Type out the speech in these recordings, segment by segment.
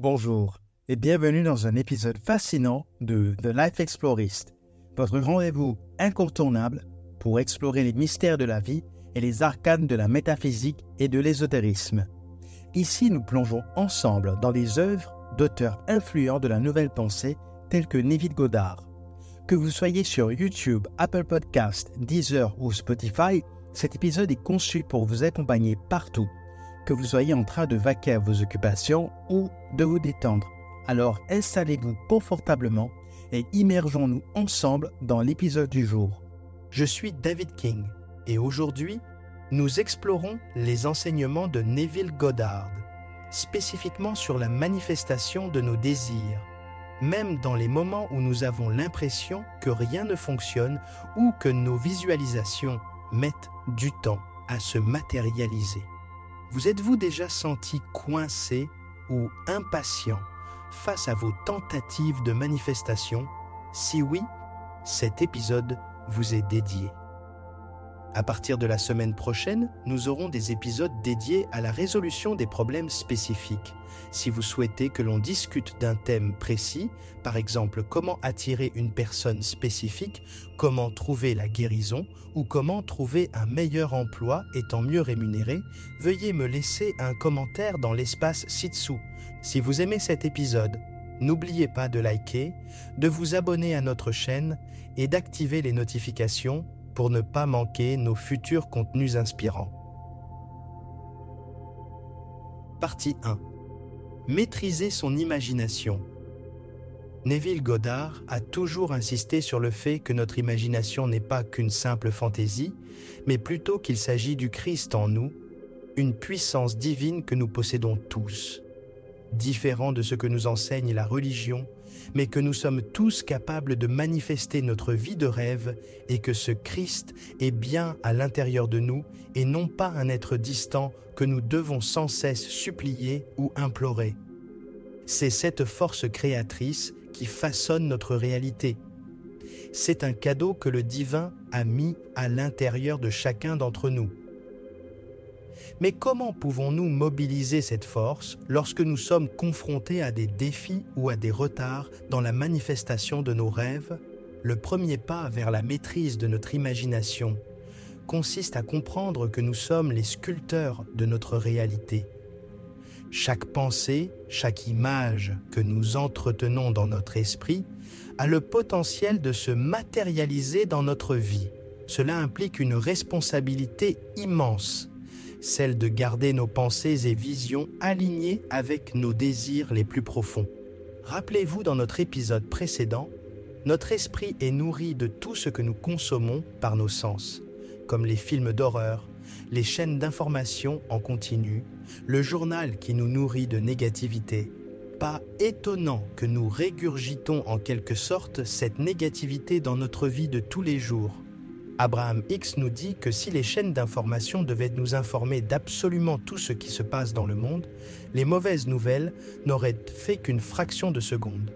Bonjour et bienvenue dans un épisode fascinant de The Life Explorist, votre rendez-vous incontournable pour explorer les mystères de la vie et les arcanes de la métaphysique et de l'ésotérisme. Ici, nous plongeons ensemble dans les œuvres d'auteurs influents de la nouvelle pensée tels que Neville Goddard. Que vous soyez sur YouTube, Apple Podcast, Deezer ou Spotify, cet épisode est conçu pour vous accompagner partout, que vous soyez en train de vaquer à vos occupations ou de vous détendre. Alors installez-vous confortablement et immergeons-nous ensemble dans l'épisode du jour. Je suis David King et aujourd'hui, nous explorons les enseignements de Neville Goddard, spécifiquement sur la manifestation de nos désirs, même dans les moments où nous avons l'impression que rien ne fonctionne ou que nos visualisations mettent du temps à se matérialiser. Vous êtes-vous déjà senti coincé ou impatient face à vos tentatives de manifestation? Si oui, cet épisode vous est dédié. À partir de la semaine prochaine, nous aurons des épisodes dédiés à la résolution des problèmes spécifiques. Si vous souhaitez que l'on discute d'un thème précis, par exemple comment attirer une personne spécifique, comment trouver la guérison ou comment trouver un meilleur emploi étant mieux rémunéré, veuillez me laisser un commentaire dans l'espace ci-dessous. Si vous aimez cet épisode, n'oubliez pas de liker, de vous abonner à notre chaîne et d'activer les notifications pour ne pas manquer nos futurs contenus inspirants. Partie 1. Maîtriser son imagination. Neville Goddard a toujours insisté sur le fait que notre imagination n'est pas qu'une simple fantaisie, mais plutôt qu'il s'agit du Christ en nous, une puissance divine que nous possédons tous. Différent de ce que nous enseigne la religion, mais que nous sommes tous capables de manifester notre vie de rêve et que ce Christ est bien à l'intérieur de nous et non pas un être distant que nous devons sans cesse supplier ou implorer. C'est cette force créatrice qui façonne notre réalité. C'est un cadeau que le divin a mis à l'intérieur de chacun d'entre nous. Mais comment pouvons-nous mobiliser cette force lorsque nous sommes confrontés à des défis ou à des retards dans la manifestation de nos rêves? Le premier pas vers la maîtrise de notre imagination consiste à comprendre que nous sommes les sculpteurs de notre réalité. Chaque pensée, chaque image que nous entretenons dans notre esprit a le potentiel de se matérialiser dans notre vie. Cela implique une responsabilité immense celle de garder nos pensées et visions alignées avec nos désirs les plus profonds. Rappelez-vous dans notre épisode précédent, notre esprit est nourri de tout ce que nous consommons par nos sens, comme les films d'horreur, les chaînes d'information en continu, le journal qui nous nourrit de négativité. Pas étonnant que nous régurgitons en quelque sorte cette négativité dans notre vie de tous les jours. Abraham X nous dit que si les chaînes d'information devaient nous informer d'absolument tout ce qui se passe dans le monde, les mauvaises nouvelles n'auraient fait qu'une fraction de seconde.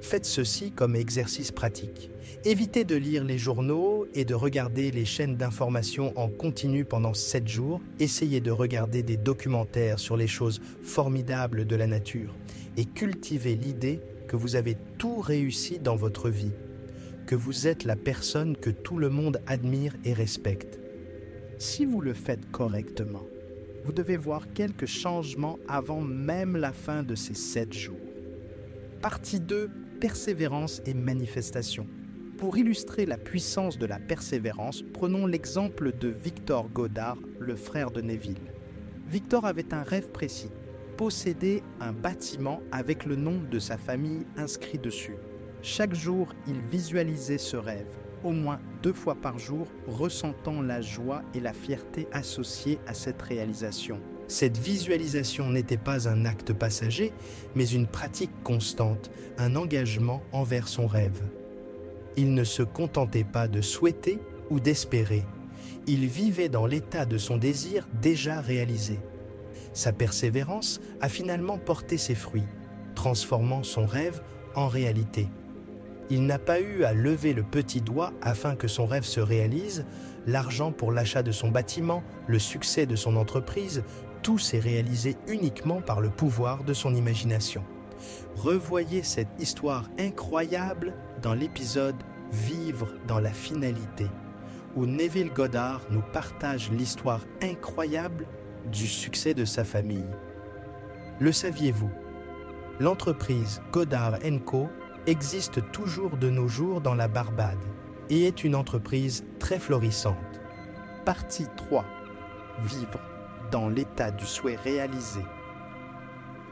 Faites ceci comme exercice pratique. Évitez de lire les journaux et de regarder les chaînes d'information en continu pendant 7 jours. Essayez de regarder des documentaires sur les choses formidables de la nature et cultivez l'idée que vous avez tout réussi dans votre vie que vous êtes la personne que tout le monde admire et respecte. Si vous le faites correctement, vous devez voir quelques changements avant même la fin de ces sept jours. Partie 2. Persévérance et manifestation. Pour illustrer la puissance de la persévérance, prenons l'exemple de Victor Godard, le frère de Neville. Victor avait un rêve précis, posséder un bâtiment avec le nom de sa famille inscrit dessus. Chaque jour, il visualisait ce rêve, au moins deux fois par jour, ressentant la joie et la fierté associées à cette réalisation. Cette visualisation n'était pas un acte passager, mais une pratique constante, un engagement envers son rêve. Il ne se contentait pas de souhaiter ou d'espérer, il vivait dans l'état de son désir déjà réalisé. Sa persévérance a finalement porté ses fruits, transformant son rêve en réalité. Il n'a pas eu à lever le petit doigt afin que son rêve se réalise, l'argent pour l'achat de son bâtiment, le succès de son entreprise, tout s'est réalisé uniquement par le pouvoir de son imagination. Revoyez cette histoire incroyable dans l'épisode Vivre dans la finalité, où Neville Goddard nous partage l'histoire incroyable du succès de sa famille. Le saviez-vous? L'entreprise Goddard Co existe toujours de nos jours dans la Barbade et est une entreprise très florissante. Partie 3. Vivre dans l'état du souhait réalisé.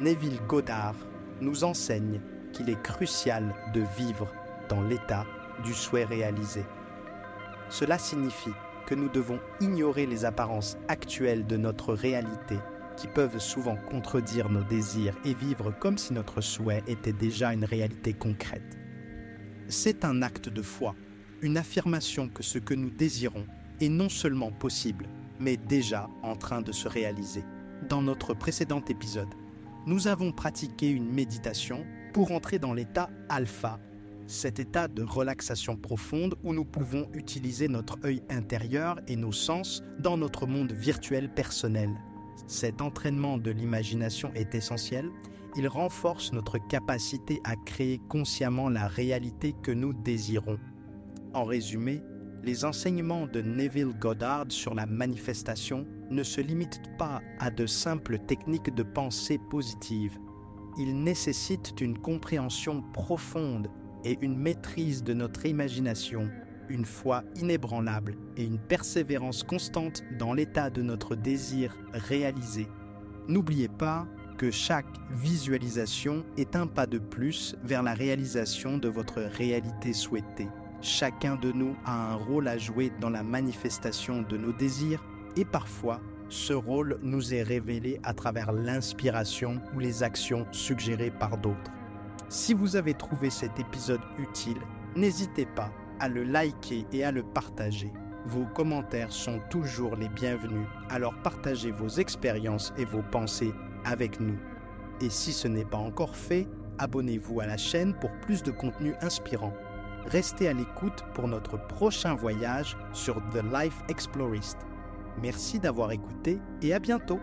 Neville Goddard nous enseigne qu'il est crucial de vivre dans l'état du souhait réalisé. Cela signifie que nous devons ignorer les apparences actuelles de notre réalité qui peuvent souvent contredire nos désirs et vivre comme si notre souhait était déjà une réalité concrète. C'est un acte de foi, une affirmation que ce que nous désirons est non seulement possible, mais déjà en train de se réaliser. Dans notre précédent épisode, nous avons pratiqué une méditation pour entrer dans l'état alpha cet état de relaxation profonde où nous pouvons utiliser notre œil intérieur et nos sens dans notre monde virtuel personnel. Cet entraînement de l'imagination est essentiel. Il renforce notre capacité à créer consciemment la réalité que nous désirons. En résumé, les enseignements de Neville Goddard sur la manifestation ne se limitent pas à de simples techniques de pensée positive. Ils nécessitent une compréhension profonde et une maîtrise de notre imagination, une foi inébranlable et une persévérance constante dans l'état de notre désir réalisé. N'oubliez pas que chaque visualisation est un pas de plus vers la réalisation de votre réalité souhaitée. Chacun de nous a un rôle à jouer dans la manifestation de nos désirs et parfois ce rôle nous est révélé à travers l'inspiration ou les actions suggérées par d'autres. Si vous avez trouvé cet épisode utile, n'hésitez pas à le liker et à le partager. Vos commentaires sont toujours les bienvenus, alors partagez vos expériences et vos pensées avec nous. Et si ce n'est pas encore fait, abonnez-vous à la chaîne pour plus de contenu inspirant. Restez à l'écoute pour notre prochain voyage sur The Life Explorist. Merci d'avoir écouté et à bientôt